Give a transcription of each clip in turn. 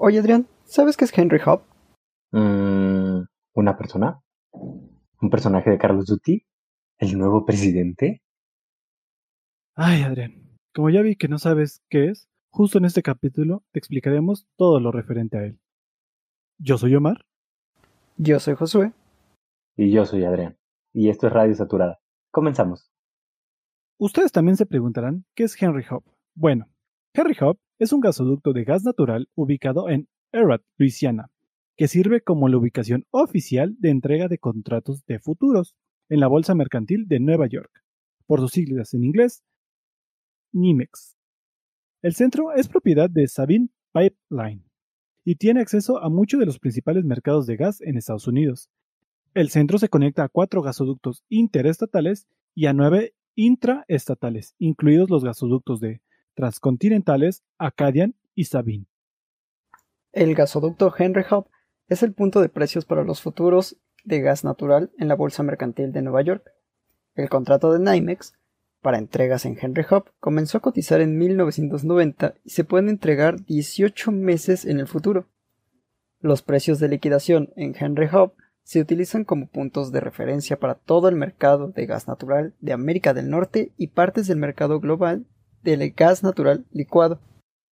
Oye, Adrián, ¿sabes qué es Henry Hub? Mm, ¿Una persona? ¿Un personaje de Carlos Duty? ¿El nuevo presidente? Ay, Adrián, como ya vi que no sabes qué es, justo en este capítulo te explicaremos todo lo referente a él. Yo soy Omar. Yo soy Josué. Y yo soy Adrián. Y esto es Radio Saturada. Comenzamos. Ustedes también se preguntarán qué es Henry Hub. Bueno, Henry Hub es un gasoducto de gas natural ubicado en Erath, Luisiana, que sirve como la ubicación oficial de entrega de contratos de futuros en la Bolsa Mercantil de Nueva York, por sus siglas en inglés, NYMEX. El centro es propiedad de Sabine Pipeline y tiene acceso a muchos de los principales mercados de gas en Estados Unidos. El centro se conecta a cuatro gasoductos interestatales y a nueve intraestatales, incluidos los gasoductos de transcontinentales Acadian y Sabine. El gasoducto Henry Hub es el punto de precios para los futuros de gas natural en la Bolsa Mercantil de Nueva York. El contrato de NYMEX para entregas en Henry Hub comenzó a cotizar en 1990 y se pueden entregar 18 meses en el futuro. Los precios de liquidación en Henry Hub se utilizan como puntos de referencia para todo el mercado de gas natural de América del Norte y partes del mercado global del gas natural licuado.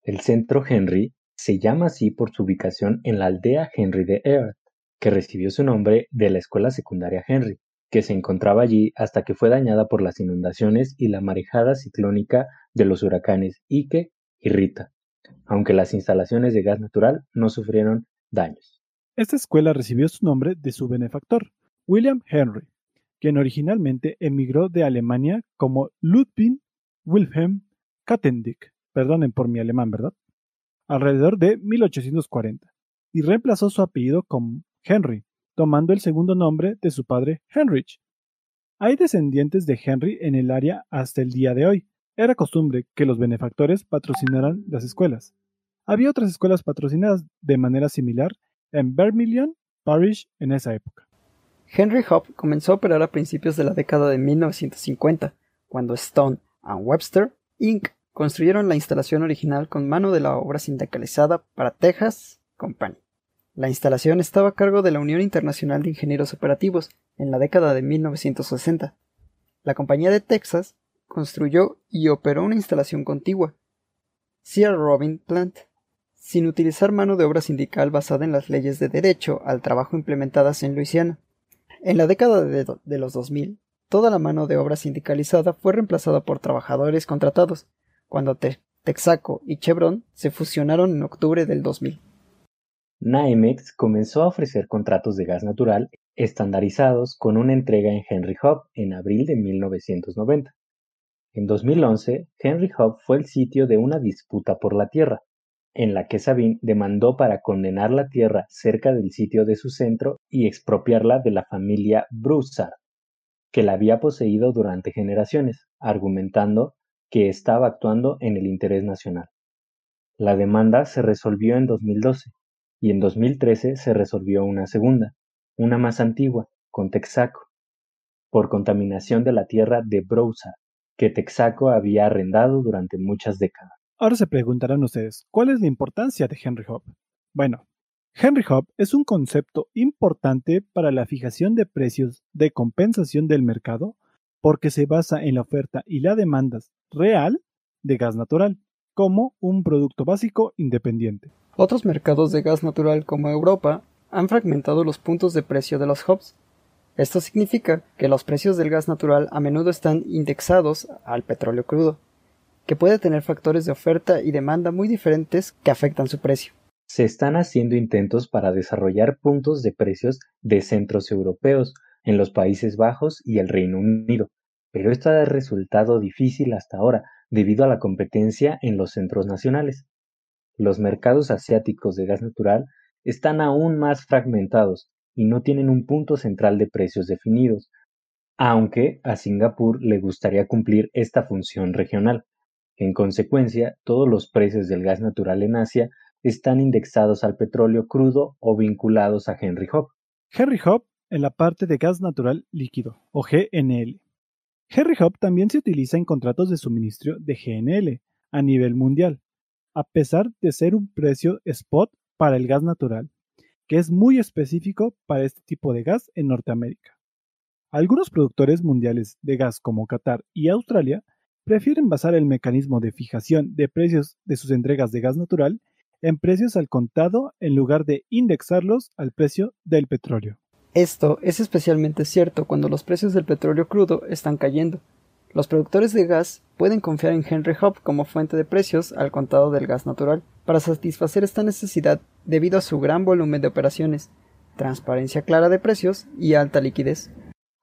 El centro Henry se llama así por su ubicación en la aldea Henry de Earth, que recibió su nombre de la escuela secundaria Henry, que se encontraba allí hasta que fue dañada por las inundaciones y la marejada ciclónica de los huracanes Ike y Rita, aunque las instalaciones de gas natural no sufrieron daños. Esta escuela recibió su nombre de su benefactor, William Henry, quien originalmente emigró de Alemania como Ludwig Wilhelm Kattendick, perdonen por mi alemán, ¿verdad? Alrededor de 1840, y reemplazó su apellido con Henry, tomando el segundo nombre de su padre Heinrich. Hay descendientes de Henry en el área hasta el día de hoy. Era costumbre que los benefactores patrocinaran las escuelas. Había otras escuelas patrocinadas de manera similar en Vermilion Parish en esa época. Henry Hub comenzó a operar a principios de la década de 1950, cuando Stone and Webster Inc. construyeron la instalación original con mano de la obra sindicalizada para Texas Company. La instalación estaba a cargo de la Unión Internacional de Ingenieros Operativos en la década de 1960. La compañía de Texas construyó y operó una instalación contigua, Sierra Robin Plant, sin utilizar mano de obra sindical basada en las leyes de derecho al trabajo implementadas en Luisiana. En la década de, de los 2000, toda la mano de obra sindicalizada fue reemplazada por trabajadores contratados, cuando Texaco y Chevron se fusionaron en octubre del 2000. NYMEX comenzó a ofrecer contratos de gas natural estandarizados con una entrega en Henry Hub en abril de 1990. En 2011, Henry Hub fue el sitio de una disputa por la tierra, en la que Sabine demandó para condenar la tierra cerca del sitio de su centro y expropiarla de la familia Broussard, que la había poseído durante generaciones, argumentando que estaba actuando en el interés nacional. La demanda se resolvió en 2012 y en 2013 se resolvió una segunda, una más antigua, con Texaco, por contaminación de la tierra de Broussard, que Texaco había arrendado durante muchas décadas. Ahora se preguntarán ustedes, ¿cuál es la importancia de Henry Hub? Bueno, Henry Hub es un concepto importante para la fijación de precios de compensación del mercado porque se basa en la oferta y la demanda real de gas natural como un producto básico independiente. Otros mercados de gas natural como Europa han fragmentado los puntos de precio de los hubs. Esto significa que los precios del gas natural a menudo están indexados al petróleo crudo, que puede tener factores de oferta y demanda muy diferentes que afectan su precio. Se están haciendo intentos para desarrollar puntos de precios de centros europeos en los Países Bajos y el Reino Unido, pero esto ha resultado difícil hasta ahora debido a la competencia en los centros nacionales. Los mercados asiáticos de gas natural están aún más fragmentados y no tienen un punto central de precios definidos, aunque a Singapur le gustaría cumplir esta función regional. En consecuencia, todos los precios del gas natural en Asia están indexados al petróleo crudo o vinculados a Henry Hub. Henry Hub en la parte de gas natural líquido, o GNL. Henry Hub también se utiliza en contratos de suministro de GNL a nivel mundial, a pesar de ser un precio spot para el gas natural, que es muy específico para este tipo de gas en Norteamérica. Algunos productores mundiales de gas como Qatar y Australia prefieren basar el mecanismo de fijación de precios de sus entregas de gas natural en precios al contado en lugar de indexarlos al precio del petróleo. Esto es especialmente cierto cuando los precios del petróleo crudo están cayendo. Los productores de gas pueden confiar en Henry Hub como fuente de precios al contado del gas natural para satisfacer esta necesidad debido a su gran volumen de operaciones, transparencia clara de precios y alta liquidez.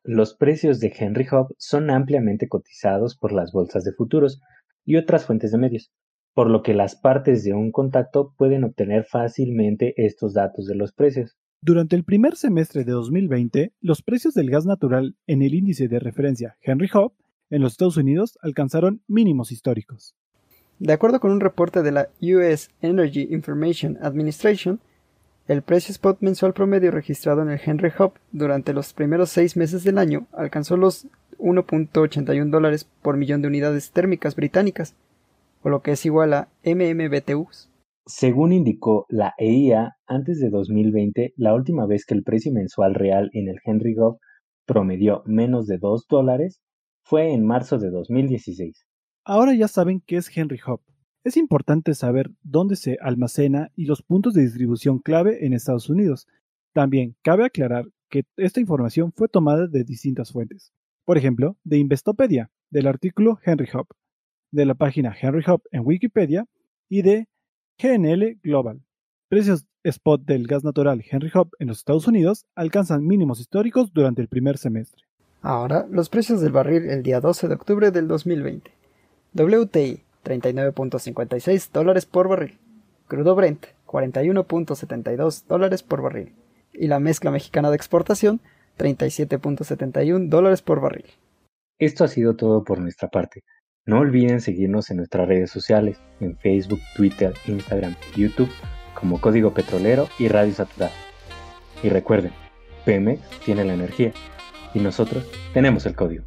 Los precios de Henry Hub son ampliamente cotizados por las bolsas de futuros y otras fuentes de medios, por lo que las partes de un contacto pueden obtener fácilmente estos datos de los precios. Durante el primer semestre de 2020, los precios del gas natural en el índice de referencia Henry Hub en los Estados Unidos alcanzaron mínimos históricos. De acuerdo con un reporte de la US Energy Information Administration, el precio spot mensual promedio registrado en el Henry Hub durante los primeros seis meses del año alcanzó los 1.81 dólares por millón de unidades térmicas británicas, o lo que es igual a MMBTUs. Según indicó la EIA, antes de 2020, la última vez que el precio mensual real en el Henry Hub promedió menos de 2 dólares fue en marzo de 2016. Ahora ya saben qué es Henry Hub. Es importante saber dónde se almacena y los puntos de distribución clave en Estados Unidos. También cabe aclarar que esta información fue tomada de distintas fuentes. Por ejemplo, de Investopedia, del artículo Henry Hub, de la página Henry Hub en Wikipedia y de GNL Global. Precios spot del gas natural Henry Hub en los Estados Unidos alcanzan mínimos históricos durante el primer semestre. Ahora, los precios del barril el día 12 de octubre del 2020. WTI 39.56 dólares por barril. Crudo Brent 41.72 dólares por barril. Y la mezcla mexicana de exportación 37.71 dólares por barril. Esto ha sido todo por nuestra parte. No olviden seguirnos en nuestras redes sociales, en Facebook, Twitter, Instagram, YouTube, como Código Petrolero y Radio Saturada. Y recuerden, Pemex tiene la energía y nosotros tenemos el código.